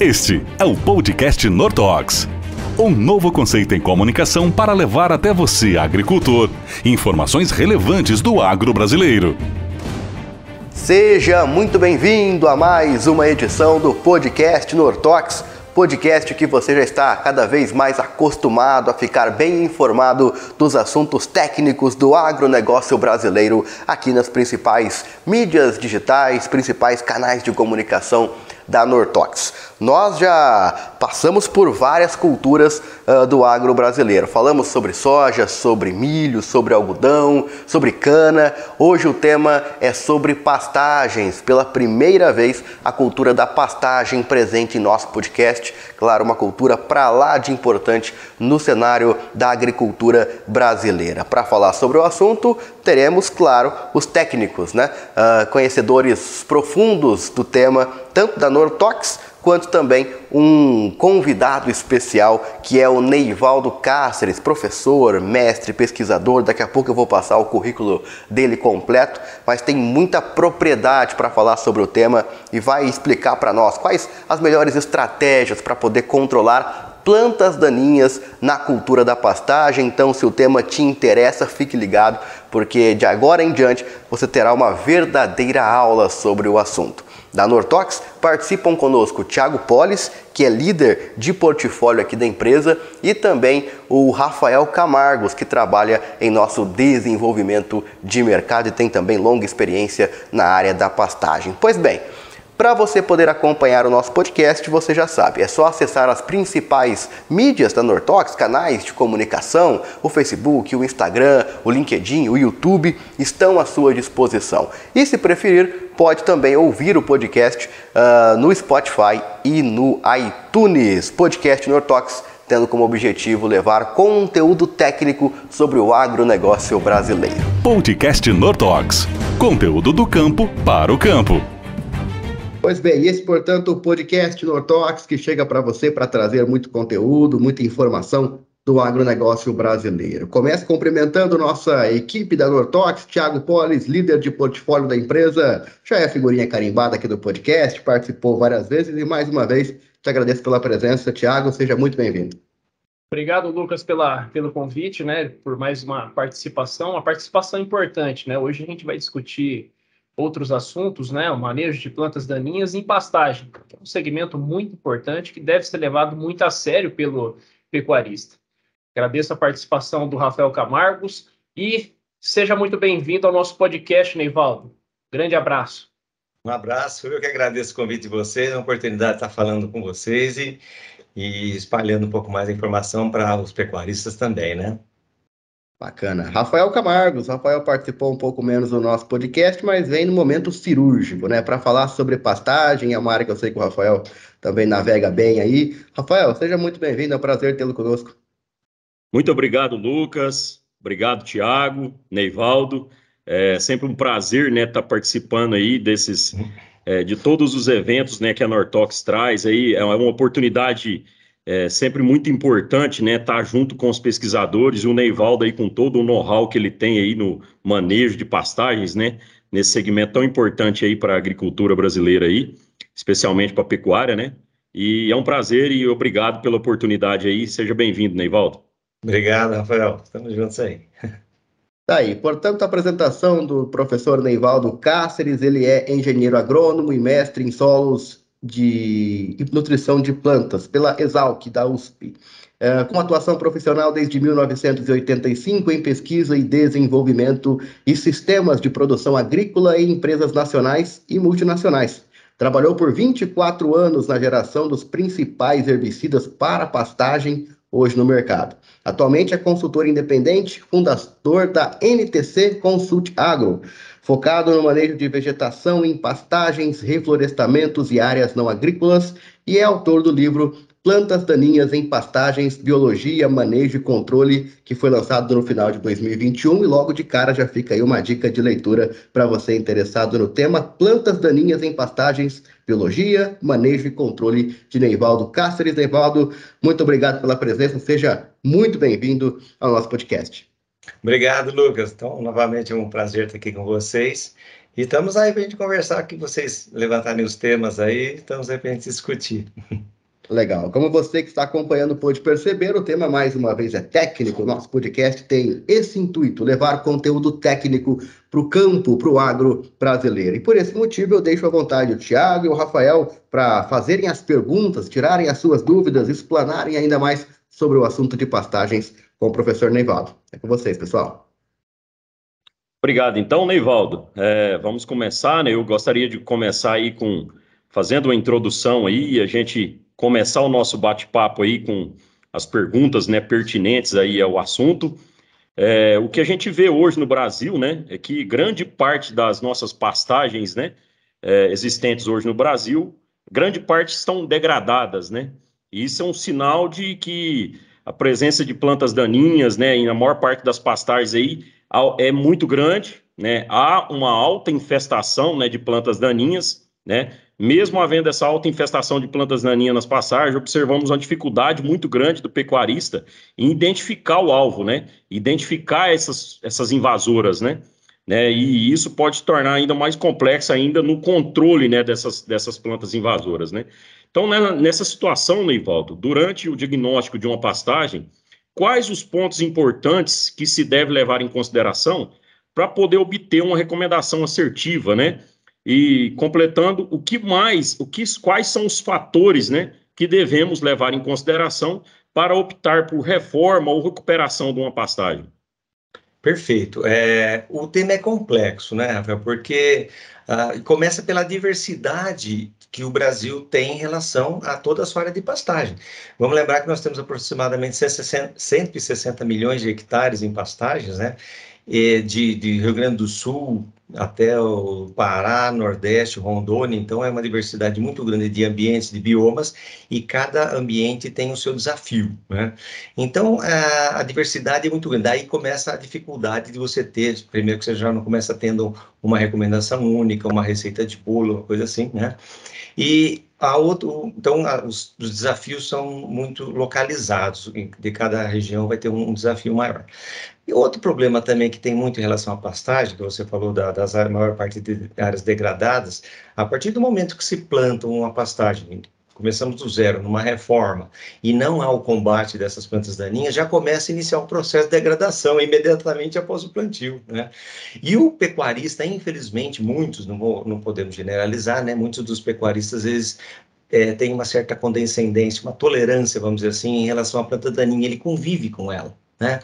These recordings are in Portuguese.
Este é o podcast Nortox. Um novo conceito em comunicação para levar até você, agricultor, informações relevantes do agro brasileiro. Seja muito bem-vindo a mais uma edição do podcast Nortox podcast que você já está cada vez mais acostumado a ficar bem informado dos assuntos técnicos do agronegócio brasileiro aqui nas principais mídias digitais, principais canais de comunicação da Nortox. Nós já passamos por várias culturas uh, do agro brasileiro. Falamos sobre soja, sobre milho, sobre algodão, sobre cana. Hoje o tema é sobre pastagens. Pela primeira vez, a cultura da pastagem presente em nosso podcast. Claro, uma cultura para lá de importante no cenário da agricultura brasileira. Para falar sobre o assunto, teremos, claro, os técnicos, né? Uh, conhecedores profundos do tema, tanto da Nortox quanto também um convidado especial que é o Neivaldo Cáceres, professor, mestre, pesquisador. Daqui a pouco eu vou passar o currículo dele completo, mas tem muita propriedade para falar sobre o tema e vai explicar para nós quais as melhores estratégias para poder controlar plantas daninhas na cultura da pastagem. Então, se o tema te interessa, fique ligado, porque de agora em diante você terá uma verdadeira aula sobre o assunto. Da Nortox participam conosco Thiago Polis, que é líder de portfólio aqui da empresa, e também o Rafael Camargos, que trabalha em nosso desenvolvimento de mercado e tem também longa experiência na área da pastagem. Pois bem, para você poder acompanhar o nosso podcast, você já sabe, é só acessar as principais mídias da Nortox, canais de comunicação, o Facebook, o Instagram, o LinkedIn, o YouTube estão à sua disposição. E se preferir, pode também ouvir o podcast uh, no Spotify e no iTunes. Podcast Nortox tendo como objetivo levar conteúdo técnico sobre o agronegócio brasileiro. Podcast Nortox. Conteúdo do campo para o campo. Pois bem, esse, portanto, o podcast Nortox que chega para você para trazer muito conteúdo, muita informação do agronegócio brasileiro. Começo cumprimentando nossa equipe da Nortox, Thiago Polis, líder de portfólio da empresa, já é figurinha carimbada aqui do podcast, participou várias vezes e mais uma vez te agradeço pela presença, Thiago, seja muito bem-vindo. Obrigado, Lucas, pela, pelo convite, né, por mais uma participação, uma participação importante, né? Hoje a gente vai discutir outros assuntos, né, o manejo de plantas daninhas em pastagem, que é um segmento muito importante que deve ser levado muito a sério pelo pecuarista. Agradeço a participação do Rafael Camargos e seja muito bem-vindo ao nosso podcast, Neivaldo. Grande abraço. Um abraço, eu que agradeço o convite de vocês, a oportunidade de estar falando com vocês e, e espalhando um pouco mais a informação para os pecuaristas também, né? Bacana. Rafael Camargos. Rafael participou um pouco menos do nosso podcast, mas vem no momento cirúrgico, né? Para falar sobre pastagem, é uma área que eu sei que o Rafael também navega bem aí. Rafael, seja muito bem-vindo, é um prazer tê-lo conosco. Muito obrigado, Lucas. Obrigado, Tiago, Neivaldo. É sempre um prazer, né, estar tá participando aí desses, é, de todos os eventos, né, que a Nortox traz aí. É uma oportunidade é sempre muito importante, né, estar tá junto com os pesquisadores e o Neivaldo aí com todo o know-how que ele tem aí no manejo de pastagens, né, nesse segmento tão importante aí para a agricultura brasileira aí, especialmente para a pecuária, né, e é um prazer e obrigado pela oportunidade aí, seja bem-vindo, Neivaldo. Obrigado, Rafael, estamos juntos aí. Tá aí, portanto, a apresentação do professor Neivaldo Cáceres, ele é engenheiro agrônomo e mestre em solos de nutrição de plantas pela Exalc da USP. É, com atuação profissional desde 1985 em pesquisa e desenvolvimento e sistemas de produção agrícola em empresas nacionais e multinacionais. Trabalhou por 24 anos na geração dos principais herbicidas para pastagem hoje no mercado. Atualmente é consultor independente, fundador da NTC Consult Agro, focado no manejo de vegetação em pastagens, reflorestamentos e áreas não agrícolas, e é autor do livro Plantas Daninhas em Pastagens, Biologia, Manejo e Controle, que foi lançado no final de 2021 e logo de cara já fica aí uma dica de leitura para você interessado no tema Plantas Daninhas em Pastagens, Biologia, Manejo e Controle de Neivaldo Cáceres. Neivaldo, muito obrigado pela presença, seja muito bem-vindo ao nosso podcast. Obrigado, Lucas. Então, novamente é um prazer estar aqui com vocês E estamos aí para a gente conversar, que vocês levantarem os temas aí, estamos aí para a gente discutir. Legal. Como você que está acompanhando pode perceber, o tema mais uma vez é técnico. Nosso podcast tem esse intuito, levar conteúdo técnico para o campo, para o agro brasileiro. E por esse motivo eu deixo à vontade o Tiago e o Rafael para fazerem as perguntas, tirarem as suas dúvidas, explanarem ainda mais sobre o assunto de pastagens com o professor Neivaldo. É com vocês, pessoal. Obrigado. Então, Neivaldo, é, vamos começar, né? Eu gostaria de começar aí com fazendo uma introdução aí, a gente começar o nosso bate-papo aí com as perguntas né, pertinentes aí ao assunto. É, o que a gente vê hoje no Brasil, né, é que grande parte das nossas pastagens, né, é, existentes hoje no Brasil, grande parte estão degradadas, né? E isso é um sinal de que a presença de plantas daninhas, né, na maior parte das pastagens aí é muito grande, né? Há uma alta infestação, né, de plantas daninhas, né? Mesmo havendo essa alta infestação de plantas daninhas nas passagens, observamos uma dificuldade muito grande do pecuarista em identificar o alvo, né? Identificar essas, essas invasoras, né? né? E isso pode tornar ainda mais complexo ainda no controle, né, dessas, dessas plantas invasoras, né? Então, né, nessa situação, Neivaldo, durante o diagnóstico de uma pastagem, quais os pontos importantes que se deve levar em consideração para poder obter uma recomendação assertiva, né? E completando, o que mais, o que, quais são os fatores né, que devemos levar em consideração para optar por reforma ou recuperação de uma pastagem? Perfeito. É, o tema é complexo, né, Rafael? Porque uh, começa pela diversidade que o Brasil tem em relação a toda a sua área de pastagem. Vamos lembrar que nós temos aproximadamente 160 milhões de hectares em pastagens, né? De, de Rio Grande do Sul, até o Pará, Nordeste, Rondônia, então é uma diversidade muito grande de ambientes, de biomas, e cada ambiente tem o seu desafio, né? Então, a, a diversidade é muito grande, daí começa a dificuldade de você ter, primeiro que você já não começa tendo uma recomendação única, uma receita de bolo, uma coisa assim, né? E a outro, então, os, os, desafios são muito localizados, de cada região vai ter um, um desafio maior. E outro problema também que tem muito em relação à pastagem, que você falou da, das maior parte de áreas degradadas, a partir do momento que se planta uma pastagem, começamos do zero, numa reforma, e não há o combate dessas plantas daninhas, já começa a iniciar o processo de degradação imediatamente após o plantio. Né? E o pecuarista, infelizmente, muitos, não, vou, não podemos generalizar, né? muitos dos pecuaristas, eles é, têm uma certa condescendência, uma tolerância, vamos dizer assim, em relação à planta daninha, ele convive com ela. Né?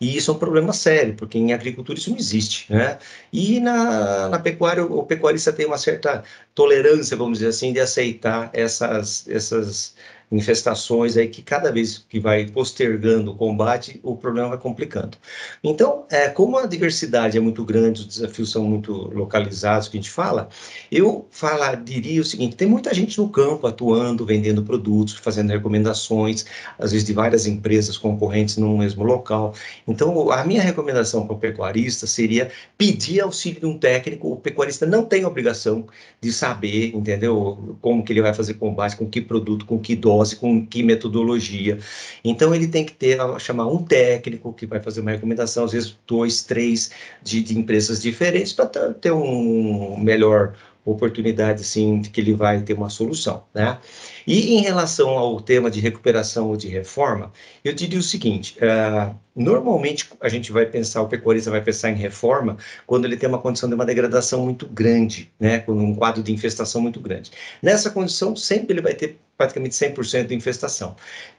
E isso é um problema sério, porque em agricultura isso não existe, né? E na, na pecuária, o, pecuarista tem uma certa tolerância, vamos dizer assim, de aceitar essas, essas infestações aí que cada vez que vai postergando o combate, o problema vai complicando. Então, é, como a diversidade é muito grande, os desafios são muito localizados, que a gente fala, eu fala, diria o seguinte, tem muita gente no campo atuando, vendendo produtos, fazendo recomendações, às vezes de várias empresas concorrentes no mesmo local. Então, a minha recomendação para o pecuarista seria pedir auxílio de um técnico, o pecuarista não tem obrigação de saber, entendeu, como que ele vai fazer combate, com que produto, com que dose, dose, com que metodologia. Então, ele tem que ter, chamar um técnico que vai fazer uma recomendação, às vezes dois, três de, de empresas diferentes, para ter um melhor oportunidade, sim, que ele vai ter uma solução, né? E em relação ao tema de recuperação ou de reforma, eu diria o seguinte, uh, normalmente a gente vai pensar, o pecuarista vai pensar em reforma quando ele tem uma condição de uma degradação muito grande, né? Com um quadro de infestação muito grande. Nessa condição, sempre ele vai ter praticamente 100% de infestação.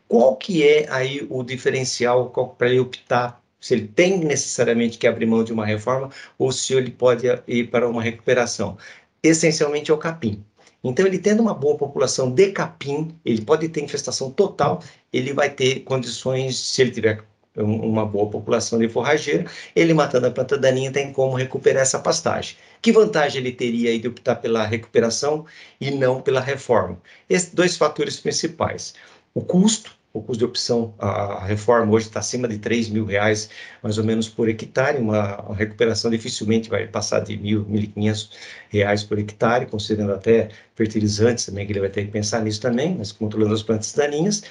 Qual que é aí o diferencial para ele optar se ele tem necessariamente que abrir mão de uma reforma ou se ele pode ir para uma recuperação essencialmente é o capim. Então, ele tendo uma boa população de capim, ele pode ter infestação total, ele vai ter condições, se ele tiver uma boa população de forrageira, ele matando a planta daninha tem como recuperar essa pastagem. Que vantagem ele teria aí de optar pela recuperação e não pela reforma? Esses dois fatores principais. O custo, o custo de opção, a reforma hoje está acima de 3 mil reais, mais ou menos por hectare, uma, recuperação dificilmente vai passar de mil, 1.500 reais por hectare, considerando até fertilizantes também, que ele vai ter que pensar nisso também, mas controlando as plantas daninhas,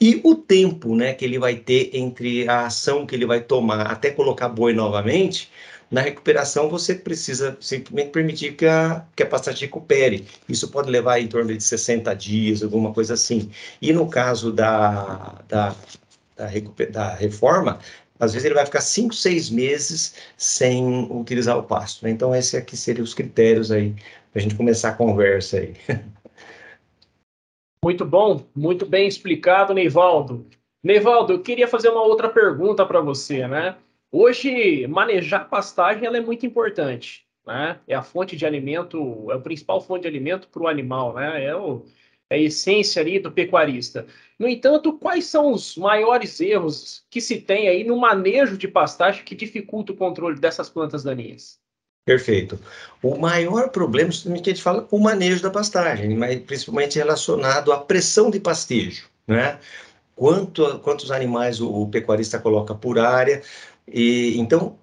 e o tempo, né, que ele vai ter entre a ação que ele vai tomar até colocar boi novamente, na recuperação você precisa simplesmente permitir que a, que a pastagem recupere. Isso pode levar em torno de 60 dias, alguma coisa assim. E no caso da, da, da, da reforma, às vezes ele vai ficar 5, 6 meses sem utilizar o pasto. Né? Então, esses aqui seriam os critérios aí, para a gente começar a conversa aí. Muito bom, muito bem explicado, Neivaldo. Neivaldo, eu queria fazer uma outra pergunta para você, né? Hoje, manejar pastagem ela é muito importante, né? É a fonte de alimento, é a principal fonte de alimento para o animal, né? É, o, é a essência ali do pecuarista. No entanto, quais são os maiores erros que se tem aí no manejo de pastagem que dificulta o controle dessas plantas daninhas? Perfeito. O maior problema, que a gente fala, o manejo da pastagem, mas principalmente relacionado à pressão de pastejo, né? Quanto, quantos animais o, o pecuarista coloca por área, e então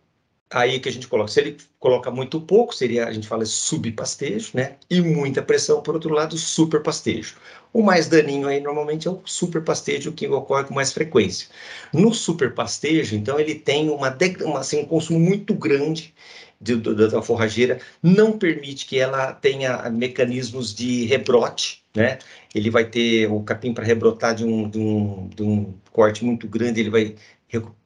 aí que a gente coloca. Se ele coloca muito pouco, seria, a gente fala subpastejo, né? E muita pressão, por outro lado, superpastejo. O mais daninho aí normalmente é o superpastejo que ocorre com mais frequência. No superpastejo, então, ele tem uma, uma assim, um consumo muito grande de, de, da forrageira, não permite que ela tenha mecanismos de rebrote, né? Ele vai ter o capim para rebrotar de um, de, um, de um corte muito grande, ele vai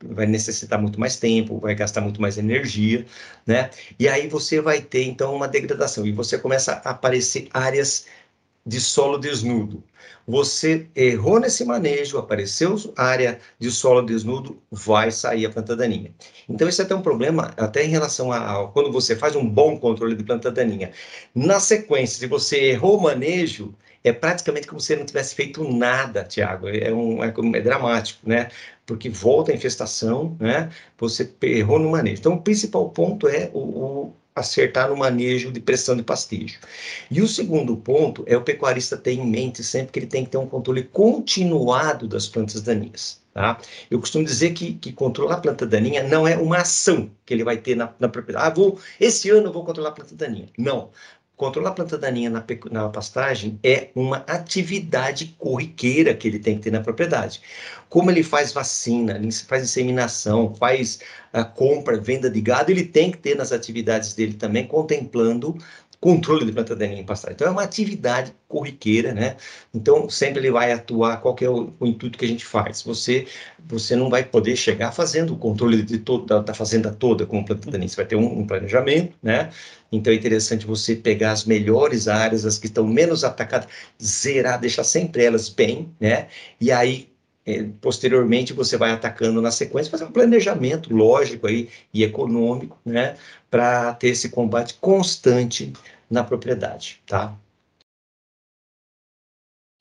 vai necessitar muito mais tempo, vai gastar muito mais energia, né? E aí você vai ter então uma degradação e você começa a aparecer áreas de solo desnudo. Você errou nesse manejo, apareceu área de solo desnudo, vai sair a planta daninha. Então, isso é até um problema, até em relação a, a quando você faz um bom controle de planta daninha. Na sequência, se você errou o manejo, é praticamente como se não tivesse feito nada, Tiago. É, um, é, é, dramático, né? Porque volta a infestação, né? Você errou no manejo. Então, o principal ponto é o, o acertar no manejo de pressão de pastejo. E o segundo ponto é o pecuarista ter em mente sempre que ele tem que ter um controle continuado das plantas daninhas. Tá? Eu costumo dizer que, que controlar a planta daninha não é uma ação que ele vai ter na, na propriedade. Ah, vou, esse ano eu vou controlar a planta daninha. Não. Controlar a planta daninha na, na, pastagem é uma atividade corriqueira que ele tem que ter na propriedade. Como ele faz vacina, ele faz inseminação, faz a compra, venda de gado, ele tem que ter nas atividades dele também, contemplando controle de planta daninha em pastagem. Então, é uma atividade corriqueira, né? Então, sempre ele vai atuar, qual é o, o, intuito que a gente faz. Você, você não vai poder chegar fazendo o controle de todo, da, da fazenda toda com planta daninha, você vai ter um, um, planejamento, né? Então, é interessante você pegar as melhores áreas, as que estão menos atacadas, zerar, deixar sempre elas bem, né? E aí, é, posteriormente você vai atacando na sequência, fazer um planejamento lógico aí e econômico, né, para ter esse combate constante na propriedade, tá?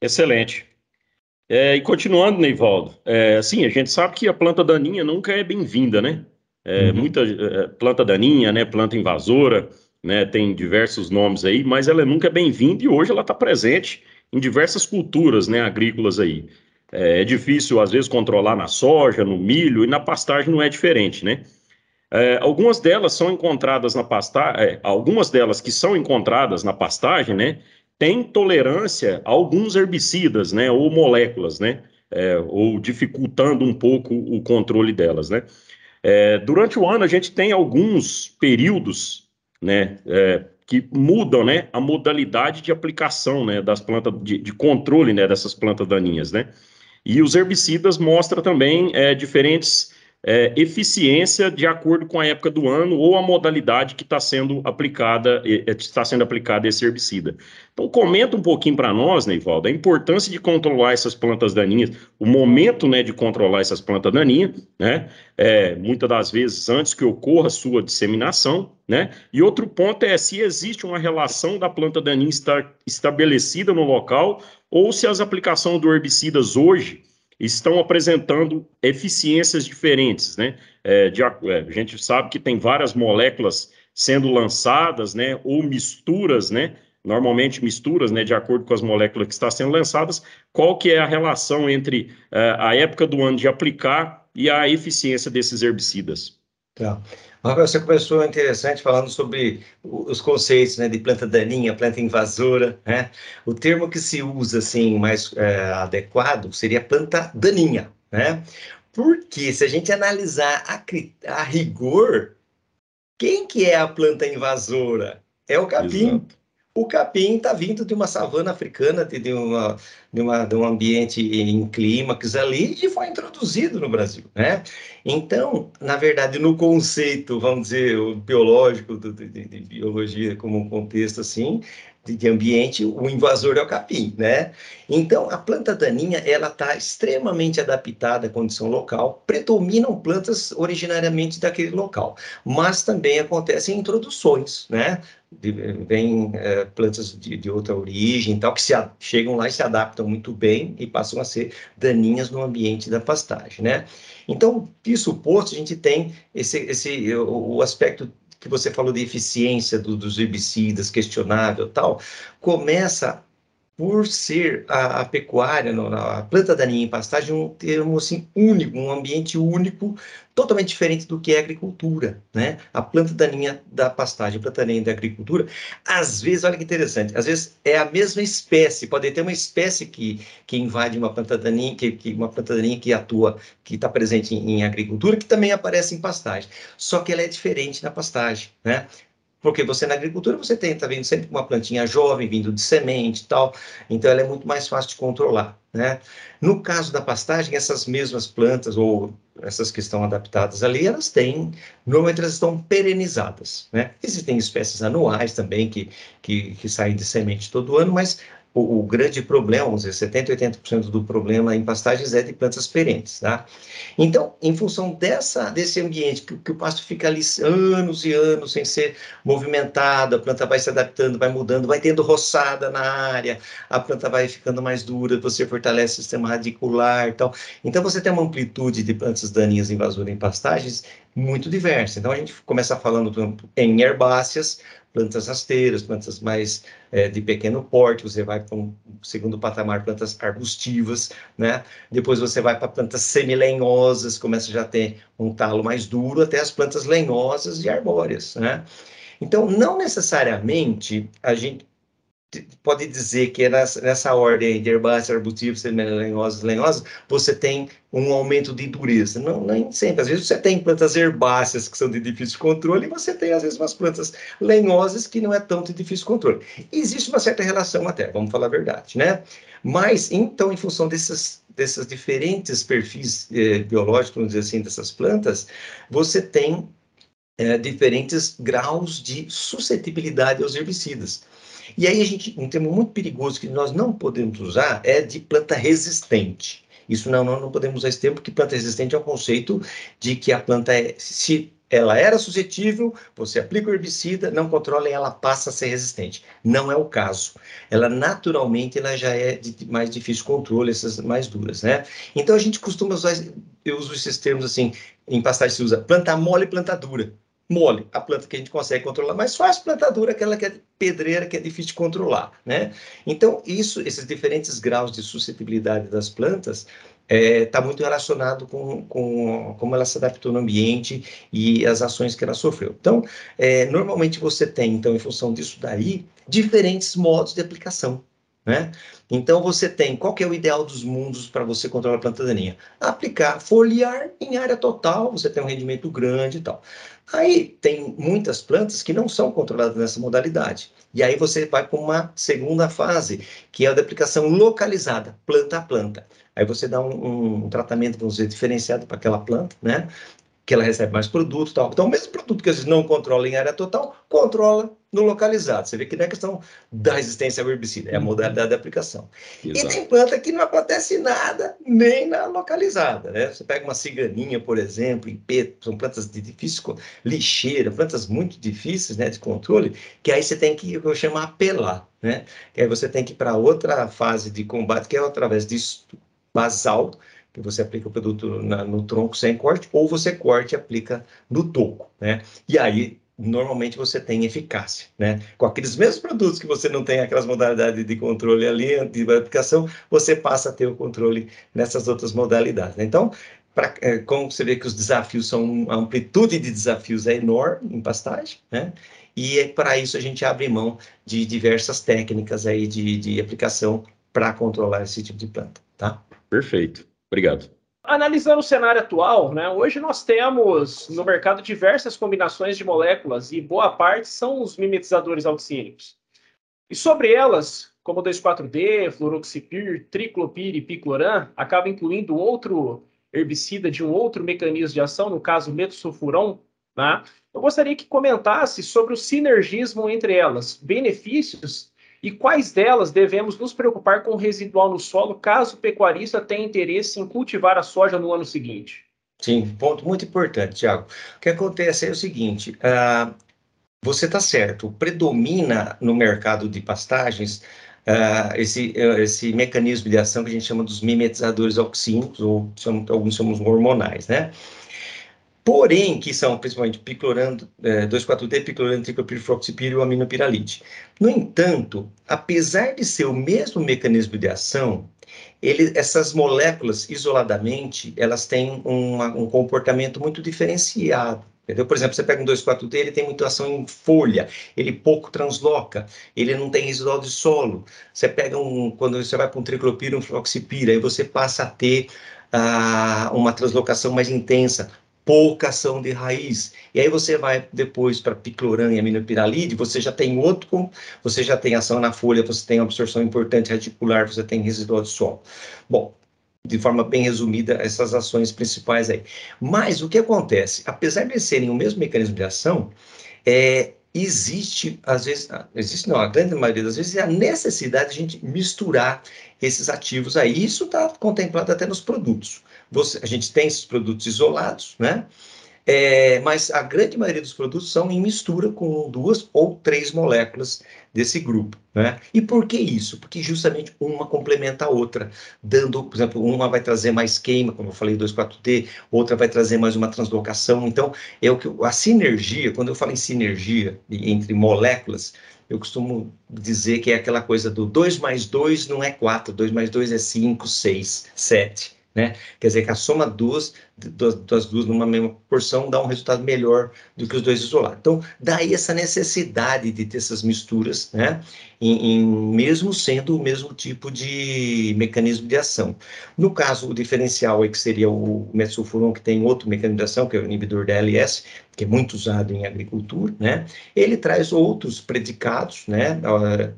Excelente. É, e continuando, Neivaldo, é, sim, a gente sabe que a planta daninha nunca é bem-vinda, né? É, uhum. Muita é, planta daninha, né? Planta invasora, né? Tem diversos nomes aí, mas ela nunca é bem-vinda e hoje ela está presente em diversas culturas, né? Agrícolas aí. É, é, difícil, às vezes, controlar na soja, no milho, e na pastagem não é diferente, né? É, algumas delas são encontradas na pastagem, é, algumas delas que são encontradas na pastagem, né, têm tolerância a alguns herbicidas, né, ou moléculas, né, é, ou dificultando um pouco o controle delas, né. É, durante o ano a gente tem alguns períodos, né, é, que mudam, né, a modalidade de aplicação, né, das plantas, de, de controle, né, dessas plantas daninhas, né. E os herbicidas mostram também é, diferentes é, eficiência de acordo com a época do ano ou a modalidade que está sendo aplicada, está sendo aplicada esse herbicida. Então, comenta um pouquinho para nós, Neivaldo, a importância de controlar essas plantas daninhas, o momento né, de controlar essas plantas daninhas, né? É, muitas das vezes antes que ocorra a sua disseminação, né? E outro ponto é se existe uma relação da planta daninha estar estabelecida no local ou se as aplicações do herbicidas hoje estão apresentando eficiências diferentes, né? É, de, é, a gente sabe que tem várias moléculas sendo lançadas, né? Ou misturas, né? Normalmente misturas, né? De acordo com as moléculas que estão sendo lançadas. Qual que é a relação entre é, a época do ano de aplicar e a eficiência desses herbicidas? Tá. Você começou interessante falando sobre os conceitos né, de planta daninha, planta invasora. Né? O termo que se usa assim mais é, adequado seria planta daninha. Né? Porque se a gente analisar a, a rigor, Quem que é a planta invasora? É o capim. Exato. O capim está vindo de uma savana africana, de, uma, de, uma, de um ambiente em clímax ali, e foi introduzido no Brasil, né? Então, na verdade, no conceito, vamos dizer, biológico, de, de, de biologia como um contexto assim, de ambiente, o invasor é o capim, né? Então, a planta daninha, ela está extremamente adaptada à condição local, predominam plantas originariamente daquele local, mas também acontecem introduções, né? Vêm é, plantas de, de, outra origem tal, que se a, chegam lá e se adaptam muito bem e passam a ser daninhas no ambiente da pastagem, né? Então, isso posto, a gente tem esse, esse o, o aspecto que você falou de eficiência do, dos herbicidas, questionável tal, começa por ser a, a pecuária, a planta daninha em pastagem, um termo assim único, um ambiente único, totalmente diferente do que é a agricultura, né? A planta daninha da pastagem, a planta daninha da agricultura, às vezes, olha que interessante, às vezes é a mesma espécie, pode ter uma espécie que, que invade uma planta daninha, que, que uma planta daninha que atua, que está presente em, em agricultura, que também aparece em pastagem, só que ela é diferente na pastagem, né? Porque você na agricultura você tem, tá vendo sempre uma plantinha jovem vindo de semente e tal, então ela é muito mais fácil de controlar, né? No caso da pastagem, essas mesmas plantas ou essas que estão adaptadas ali, elas têm, normalmente elas estão perenizadas, né? Existem espécies anuais também que, que, que saem de semente todo ano, mas o, o, grande problema, vamos dizer, 70%, 80% do problema em pastagens é de plantas perenes, tá? Então, em função dessa, desse ambiente, que, que, o pasto fica ali anos e anos sem ser movimentado, a planta vai se adaptando, vai mudando, vai tendo roçada na área, a planta vai ficando mais dura, você fortalece o sistema radicular e tal. Então, você tem uma amplitude de plantas daninhas invasoras em pastagens muito diversa. Então, a gente começa falando em herbáceas, plantas rasteiras, plantas mais é, de pequeno porte, você vai para um segundo patamar, plantas arbustivas, né? Depois você vai para plantas semilenhosas, começa já a ter um talo mais duro, até as plantas lenhosas e arbóreas, né? Então, não necessariamente a gente pode dizer que é nessa, nessa ordem de herbáceas, arbustivos, semilenhosas, lenhosas, você tem um aumento de dureza. Não, nem sempre. Às vezes você tem plantas herbáceas que são de difícil controle e você tem, às vezes, umas plantas lenhosas que não é tão de difícil controle. Existe uma certa relação até, vamos falar a verdade, né? Mas, então, em função desses, desses diferentes perfis eh, biológicos, vamos dizer assim, dessas plantas, você tem eh, diferentes graus de suscetibilidade aos herbicidas. E aí a gente, um termo muito perigoso que nós não podemos usar é de planta resistente. Isso não, não, não podemos usar esse termo, porque planta resistente é o um conceito de que a planta é, se ela era suscetível, você aplica o herbicida, não controla e ela passa a ser resistente. Não é o caso. Ela naturalmente ela já é de mais difícil controle, essas mais duras, né? Então a gente costuma usar, eu uso esses termos assim, em pastagem se usa planta mole e planta dura mole, a planta que a gente consegue controlar mais fácil, planta dura, aquela que é pedreira, que é difícil de controlar, né? Então, isso, esses diferentes graus de suscetibilidade das plantas está é, tá muito relacionado com, com como ela se adaptou no ambiente e as ações que ela sofreu. Então, é, normalmente você tem, então, em função disso daí, diferentes modos de aplicação. Né? Então você tem, qual que é o ideal dos mundos para você controlar a planta daninha? Aplicar foliar em área total, você tem um rendimento grande e tal. Aí tem muitas plantas que não são controladas nessa modalidade. E aí você vai para uma segunda fase, que é a da aplicação localizada, planta a planta. Aí você dá um, um tratamento, vamos dizer, diferenciado para aquela planta, né? Que ela recebe mais produto tal. Então, o mesmo produto que vezes não controla em área total, controla no localizado. Você vê que não é questão da resistência ao herbicida, é a modalidade de aplicação. Exato. E tem planta que não acontece nada nem na localizada, né? Você pega uma ciganinha, por exemplo, impeto, são plantas de difícil lixeira, plantas muito difíceis, né, de controle, que aí você tem que, eu chamo apelar, né? Que aí você tem que ir para outra fase de combate, que é através de basal, que você aplica o produto na, no tronco sem corte, ou você corte e aplica no toco, né? E aí, normalmente você tem eficácia, né? Com aqueles mesmos produtos que você não tem aquelas modalidades de controle ali, de aplicação, você passa a ter o controle nessas outras modalidades. Né? Então, pra, é, como você vê que os desafios são, a amplitude de desafios é enorme em pastagem, né? E é, para isso a gente abre mão de diversas técnicas aí de, de aplicação para controlar esse tipo de planta, tá? Perfeito. Obrigado. analisando o cenário atual, né, hoje nós temos no mercado diversas combinações de moléculas e boa parte são os mimetizadores auxínicos. E sobre elas, como 2,4-D, fluroxipir, triclopir e picloram, acaba incluindo outro herbicida de um outro mecanismo de ação, no caso metosulfuron, né? eu gostaria que comentasse sobre o sinergismo entre elas, benefícios e quais delas devemos nos preocupar com residual no solo caso o pecuarista tenha interesse em cultivar a soja no ano seguinte? Sim, ponto muito importante, Tiago. O que acontece é o seguinte: uh, você está certo, predomina no mercado de pastagens uh, esse, uh, esse mecanismo de ação que a gente chama dos mimetizadores auxínicos, ou alguns chamam hormonais, né? Porém, que são principalmente piclorando, é, 2,4-D, piclorando, triclopirifloxipir e aminopiralite. No entanto, apesar de ser o mesmo mecanismo de ação, ele, essas moléculas, isoladamente, elas têm uma, um comportamento muito diferenciado. Entendeu? Por exemplo, você pega um 2,4-D, ele tem muita ação em folha, ele pouco transloca, ele não tem residual de solo. Você pega um, quando você vai para um triclopir, um floxipir, aí você passa a ter ah, uma translocação mais intensa, pouca ação de raiz. E aí você vai depois para picloram e aminopiralide, você já tem outro, você já tem ação na folha, você tem absorção importante radicular, você tem residual de solo. Bom, de forma bem resumida, essas ações principais aí. Mas o que acontece? Apesar de serem o mesmo mecanismo de ação, é, existe, às vezes, existe não, a grande maioria das vezes, é a necessidade de a gente misturar esses ativos aí. Isso está contemplado até nos produtos. Você, a gente tem esses produtos isolados, né? É, mas a grande maioria dos produtos são em mistura com duas ou três moléculas desse grupo. Né? E por que isso? Porque justamente uma complementa a outra, dando, por exemplo, uma vai trazer mais queima, como eu falei, 2,4-T, outra vai trazer mais uma translocação. Então, é o que a sinergia, quando eu falo em sinergia entre moléculas, eu costumo dizer que é aquela coisa do 2 mais 2 não é 4, 2 mais 2 é 5, 6, 7 né? Quer dizer que a soma dos, das, duas numa mesma porção dá um resultado melhor do que os dois isolados. Então, daí essa necessidade de ter essas misturas, né? Em, em, mesmo sendo o mesmo tipo de mecanismo de ação. No caso, o diferencial é que seria o metsulfuron, que tem outro mecanismo de ação, que é o inibidor da LS, que é muito usado em agricultura, né? Ele traz outros predicados, né?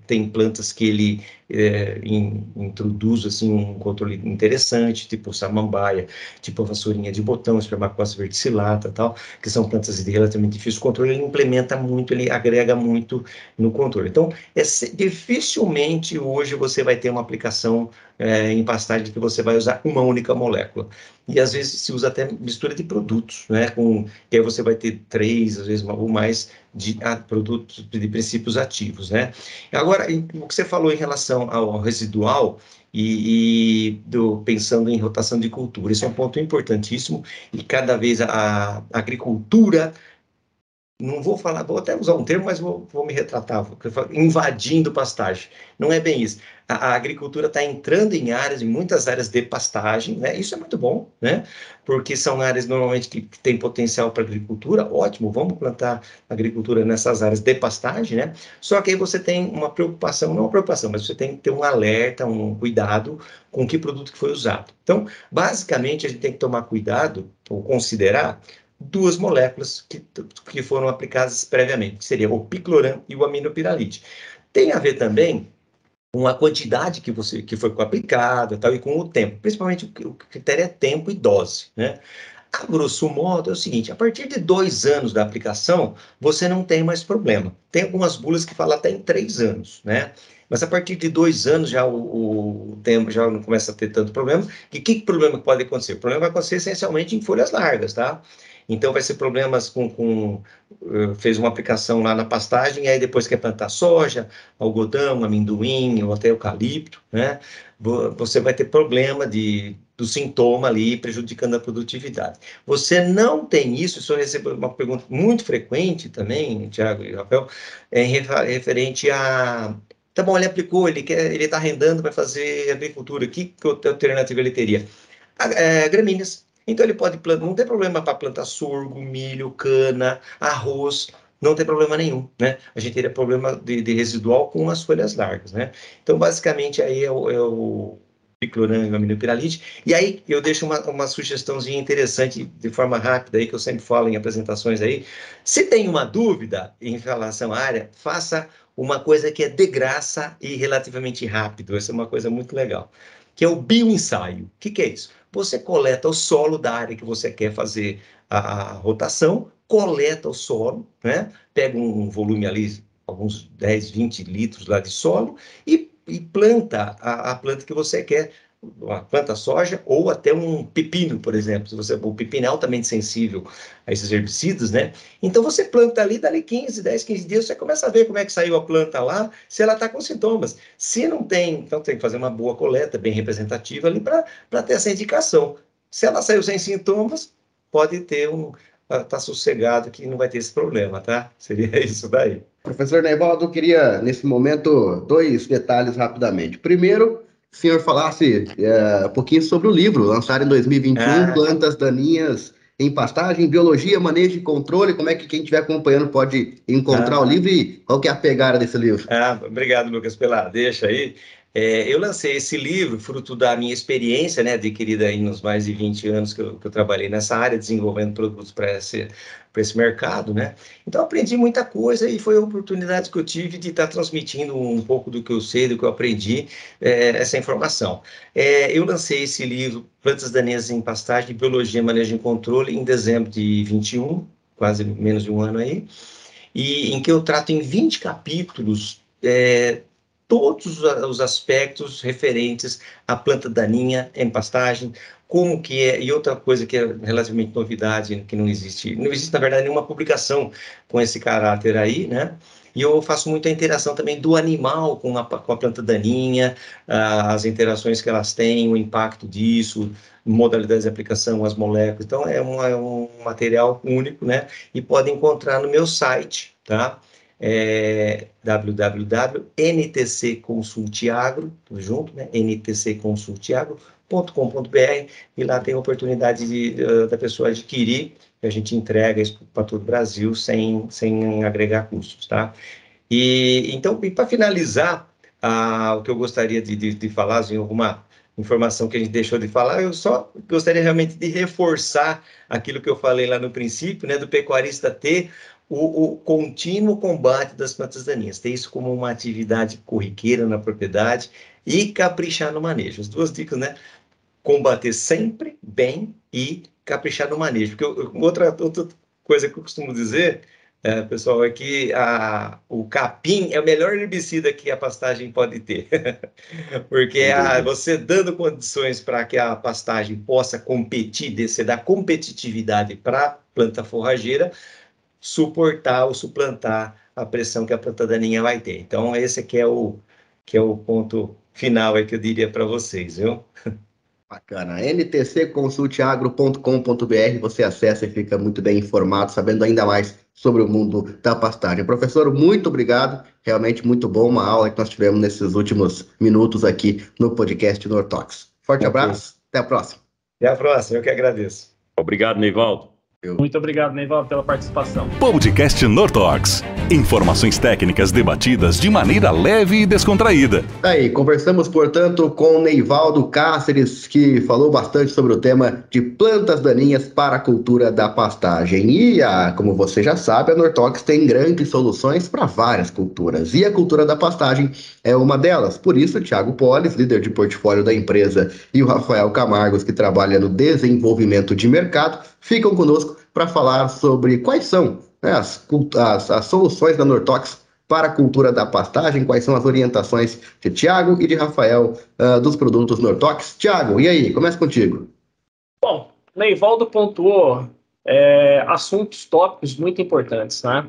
Tem plantas que ele é, in, introduz assim um controle interessante, tipo samambaia, tipo a vassourinha de botão, espermacose verticillata, tal, que são plantas de relativamente difícil controle. Ele implementa muito, ele agrega muito no controle. Então, é, dificilmente hoje você vai ter uma aplicação é, em pastagem que você vai usar uma única molécula. E às vezes se usa até mistura de produtos, né? Com, que aí você vai ter três, às vezes ou mais, de a, produtos de princípios ativos, né? Agora, o que você falou em relação ao residual, e, e do, pensando em rotação de cultura. Esse é um ponto importantíssimo e cada vez a, a agricultura não vou falar, vou até usar um termo, mas vou, vou me retratar, vou, invadindo pastagem. Não é bem isso. A, a agricultura está entrando em áreas, em muitas áreas de pastagem, né? Isso é muito bom, né? Porque são áreas normalmente que, que têm potencial para agricultura, ótimo, vamos plantar agricultura nessas áreas de pastagem, né? Só que aí você tem uma preocupação, não uma preocupação, mas você tem que ter um alerta, um cuidado com que produto que foi usado. Então, basicamente, a gente tem que tomar cuidado, ou considerar, duas moléculas que, que foram aplicadas previamente, que seria o picloram e o aminopiralite. Tem a ver também com a quantidade que você que foi aplicada tal, e com o tempo. Principalmente o, critério é tempo e dose. Né? A grosso modo é o seguinte: a partir de dois anos da aplicação, você não tem mais problema. Tem algumas bulas que falam até em três anos, né? Mas a partir de dois anos já o, o tempo já não começa a ter tanto problema. E que, que problema pode acontecer? O problema vai acontecer essencialmente em folhas largas, tá? Então vai ser problemas com, com uh, fez uma aplicação lá na pastagem, e aí depois quer plantar soja, algodão, amendoim ou até eucalipto, né? Você vai ter problema de, do sintoma ali prejudicando a produtividade. Você não tem isso, isso eu recebo uma pergunta muito frequente também, Tiago e Rafael, é referente a Tá bom, ele aplicou, ele quer, ele está arrendando para fazer agricultura. Que, que alternativa ele teria? É, gramíneas. Então ele pode plantar, não tem problema para plantar sorgo, milho, cana, arroz, não tem problema nenhum, né? A gente teria problema de, de residual com as folhas largas, né? Então basicamente aí é o, é o picloram aminopiralite. E aí eu deixo uma, uma sugestãozinha interessante de forma rápida aí, que eu sempre falo em apresentações aí. Se tem uma dúvida em relação à área, faça uma coisa que é de graça e relativamente rápido. Essa é uma coisa muito legal, que é o bioensaio. O que, que é isso? Você coleta o solo da área que você quer fazer a rotação, coleta o solo, né? pega um volume ali, alguns 10, 20 litros lá de solo e e planta a, a planta que você quer uma planta soja ou até um pepino, por exemplo, se você o pepino é altamente sensível a esses herbicidas, né? Então você planta ali, dali 15, 10, 15 dias, você começa a ver como é que saiu a planta lá, se ela está com sintomas. Se não tem, então tem que fazer uma boa coleta, bem representativa ali para ter essa indicação. Se ela saiu sem sintomas, pode ter um tá sossegado que não vai ter esse problema, tá? Seria isso daí. Professor Neivaldo, eu queria, nesse momento, dois detalhes rapidamente. Primeiro, senhor falasse é, um pouquinho sobre o livro, lançado em 2021, ah. Plantas Daninhas em Pastagem, Biologia, Manejo e Controle. Como é que quem estiver acompanhando pode encontrar ah. o livro e qual que é a pegada desse livro? Ah, obrigado, Lucas, pela deixa aí. É, eu lancei esse livro fruto da minha experiência, né, adquirida aí nos mais de 20 anos que eu, que eu trabalhei nessa área, desenvolvendo produtos para esse, esse mercado, né? Então, aprendi muita coisa e foi a oportunidade que eu tive de estar transmitindo um pouco do que eu sei, do que eu aprendi, é, essa informação. É, eu lancei esse livro, Plantas Danesas em Pastagem, Biologia, Manejo e Controle, em dezembro de 21, quase menos de um ano aí, e em que eu trato em 20 capítulos é, todos os aspectos referentes à planta daninha em pastagem, como que é, e outra coisa que é relativamente novidade, que não existe, não existe, na verdade, nenhuma publicação com esse caráter aí, né? E eu faço muita interação também do animal com a, com a planta daninha, as interações que elas têm, o impacto disso, modalidades de aplicação, as moléculas. Então, é, uma, é um material único, né? E pode encontrar no meu site, tá? É www.ntcconsulteagro, tudo junto, né? ntcconsulteagro.com.br e lá tem a oportunidade de, de, da pessoa adquirir, e a gente entrega isso para todo o Brasil sem, sem agregar custos, tá? E então, para finalizar, ah, o que eu gostaria de, de, de falar, assim, alguma informação que a gente deixou de falar, eu só gostaria realmente de reforçar aquilo que eu falei lá no princípio, né, do pecuarista ter o, o, contínuo combate das plantas daninhas, ter isso como uma atividade corriqueira na propriedade e caprichar no manejo. As duas dicas, né? Combater sempre bem e caprichar no manejo. Porque eu, outra, outra coisa que eu costumo dizer, é, pessoal, é que a, o capim é o melhor herbicida que a pastagem pode ter. Porque a, você dando condições para que a pastagem possa competir, você dá competitividade para a planta forrageira, suportar ou suplantar a pressão que a planta daninha vai ter. Então, esse aqui é o, que é o ponto final aí que eu diria para vocês, viu? Bacana. ntcconsulteagro.com.br, você acessa e fica muito bem informado, sabendo ainda mais sobre o mundo da pastagem. Professor, muito obrigado. Realmente muito bom uma aula que nós tivemos nesses últimos minutos aqui no podcast Nortox. Forte okay. abraço, até a próxima. Até a próxima, eu que agradeço. Obrigado, Neivaldo. Muito obrigado, Neival, pela participação. Podcast Nortox. Informações técnicas debatidas de maneira leve e descontraída. Aí, conversamos, portanto, com Neivaldo Cáceres, que falou bastante sobre o tema de plantas daninhas para a cultura da pastagem. E, a, como você já sabe, a Nortox tem grandes soluções para várias culturas. E a cultura da pastagem é uma delas. Por isso, o Thiago Polis, líder de portfólio da empresa, e o Rafael Camargos, que trabalha no desenvolvimento de mercado, ficam conosco para falar sobre quais são né, as, as, as, soluções da Nortox para a cultura da pastagem, quais são as orientações de Tiago e de Rafael uh, dos produtos Nortox. Tiago, e aí? Começa contigo. Bom, Neivaldo pontuou é, assuntos tópicos muito importantes, né?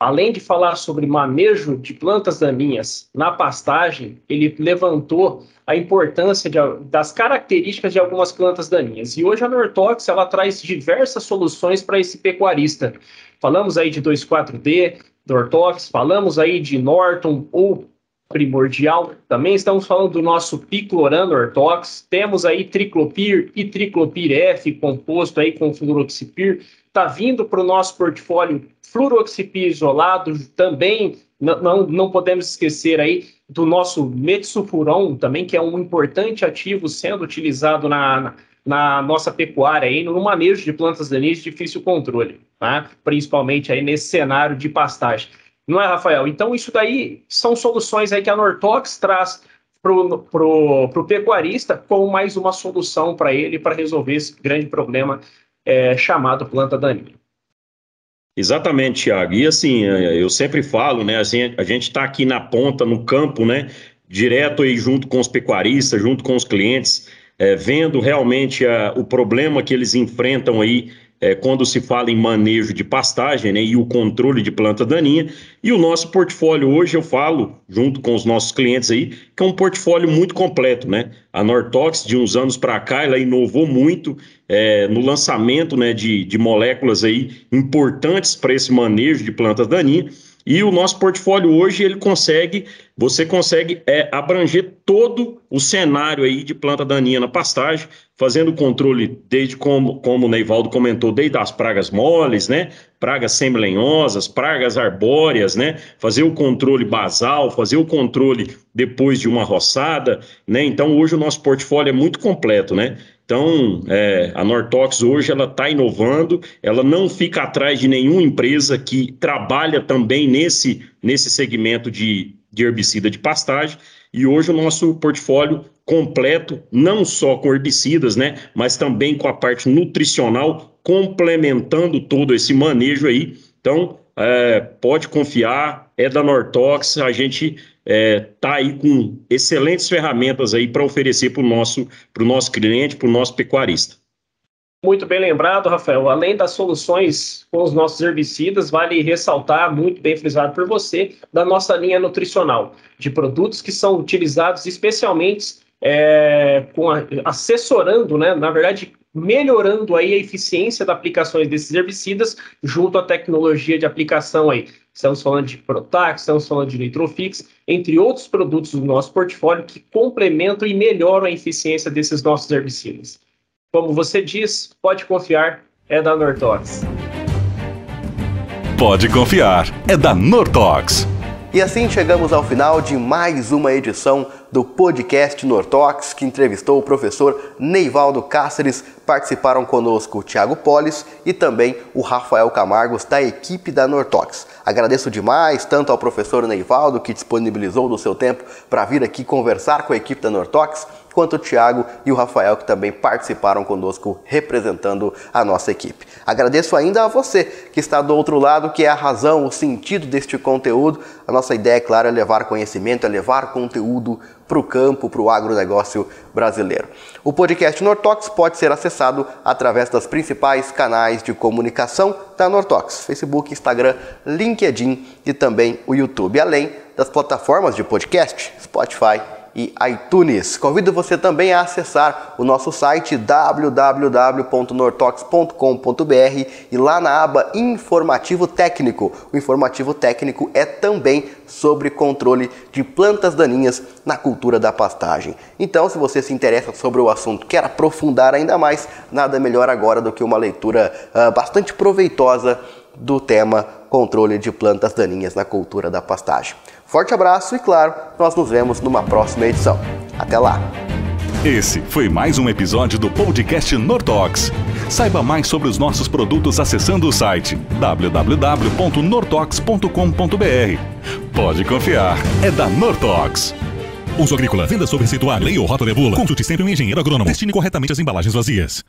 Além de falar sobre manejo de plantas daninhas na pastagem, ele levantou a importância de, das características de algumas plantas daninhas. E hoje a Nortox ela traz diversas soluções para esse pecuarista. Falamos aí de 2,4-D, Nortox, falamos aí de Norton ou primordial. Também estamos falando do nosso Picloran Nortox. Temos aí Triclopir e Triclopir F composto aí com fluroxipir está vindo para o nosso portfólio fluroxipir isolado, também Não, não, não podemos esquecer aí do nosso Metsufuron também, que é um importante ativo sendo utilizado na, na nossa pecuária aí no manejo de plantas daninhas de difícil controle, tá? principalmente aí nesse cenário de pastagem. Não é, Rafael? Então, isso daí são soluções aí que a Nortox traz para o pecuarista como mais uma solução para ele para resolver esse grande problema é, chamado planta daninha. Exatamente, Thiago. E assim, é, eu sempre falo, né? Assim, a gente está aqui na ponta, no campo, né? Direto aí junto com os pecuaristas, junto com os clientes, é, vendo realmente a, o problema que eles enfrentam aí é, quando se fala em manejo de pastagem né, e o controle de planta daninha. E o nosso portfólio hoje, eu falo, junto com os nossos clientes aí, que é um portfólio muito completo. Né? A Nortox, de uns anos para cá, ela inovou muito é, no lançamento né, de, de moléculas aí importantes para esse manejo de plantas daninhas. E o nosso portfólio hoje, ele consegue, você consegue é, abranger todo o cenário aí de planta daninha na pastagem, fazendo controle desde como, como o Neivaldo comentou, desde as pragas moles, né? Pragas semilenhosas, pragas arbóreas, né? Fazer o controle basal, fazer o controle depois de uma roçada, né? Então hoje o nosso portfólio é muito completo, né? Então, é, a Nortox hoje ela está inovando, ela não fica atrás de nenhuma empresa que trabalha também nesse, nesse segmento de, de herbicida de pastagem. E hoje o nosso portfólio completo, não só com herbicidas, né, mas também com a parte nutricional, complementando todo esse manejo aí. Então, é, pode confiar, é da Nortox, a gente está é, tá aí com excelentes ferramentas aí para oferecer para o nosso, nosso cliente, para o nosso pecuarista. Muito bem lembrado, Rafael. Além das soluções com os nossos herbicidas, vale ressaltar, muito bem frisado por você, da nossa linha nutricional, de produtos que são utilizados especialmente é, com a, assessorando, né, na verdade, melhorando aí a eficiência das aplicações desses herbicidas junto à tecnologia de aplicação aí. Estamos falando de Protax, estamos falando de Nitrofix, entre outros produtos do nosso portfólio que complementam e melhoram a eficiência desses nossos herbicidas. Como você diz, pode confiar, é da Nortox. Pode confiar, é da Nortox. E assim chegamos ao final de mais uma edição do podcast Nortox, que entrevistou o professor Neivaldo Cáceres. Participaram conosco o Thiago Polis e também o Rafael Camargos, da equipe da Nortox. Agradeço demais tanto ao professor Neivaldo, que disponibilizou do seu tempo para vir aqui conversar com a equipe da Nortox, quanto o Thiago e o Rafael, que também participaram conosco representando a nossa equipe. Agradeço ainda a você que está do outro lado, que é a razão, o sentido deste conteúdo. A nossa ideia, é claro, é levar conhecimento, é levar conteúdo para o campo, para o agronegócio brasileiro. O podcast Nortox pode ser acessado através das principais canais de comunicação da Nortox: Facebook, Instagram, LinkedIn e também o YouTube, além das plataformas de podcast, Spotify e iTunes. Convido você também a acessar o nosso site www.nortox.com.br e lá na aba Informativo Técnico. O Informativo Técnico é também sobre controle de plantas daninhas na cultura da pastagem. Então, se você se interessa sobre o assunto, quer aprofundar ainda mais, nada melhor agora do que uma leitura uh, bastante proveitosa do tema controle de plantas daninhas na cultura da pastagem. Forte abraço e, claro, nós nos vemos numa próxima edição. Até lá! Esse foi mais um episódio do podcast Nortox. Saiba mais sobre os nossos produtos acessando o site www.nortox.com.br. Pode confiar, é da Nortox. Uso agrícola, venda sob receituário, lei ou rota de bula. Consulte sempre um engenheiro agrônomo. Destine corretamente as embalagens vazias.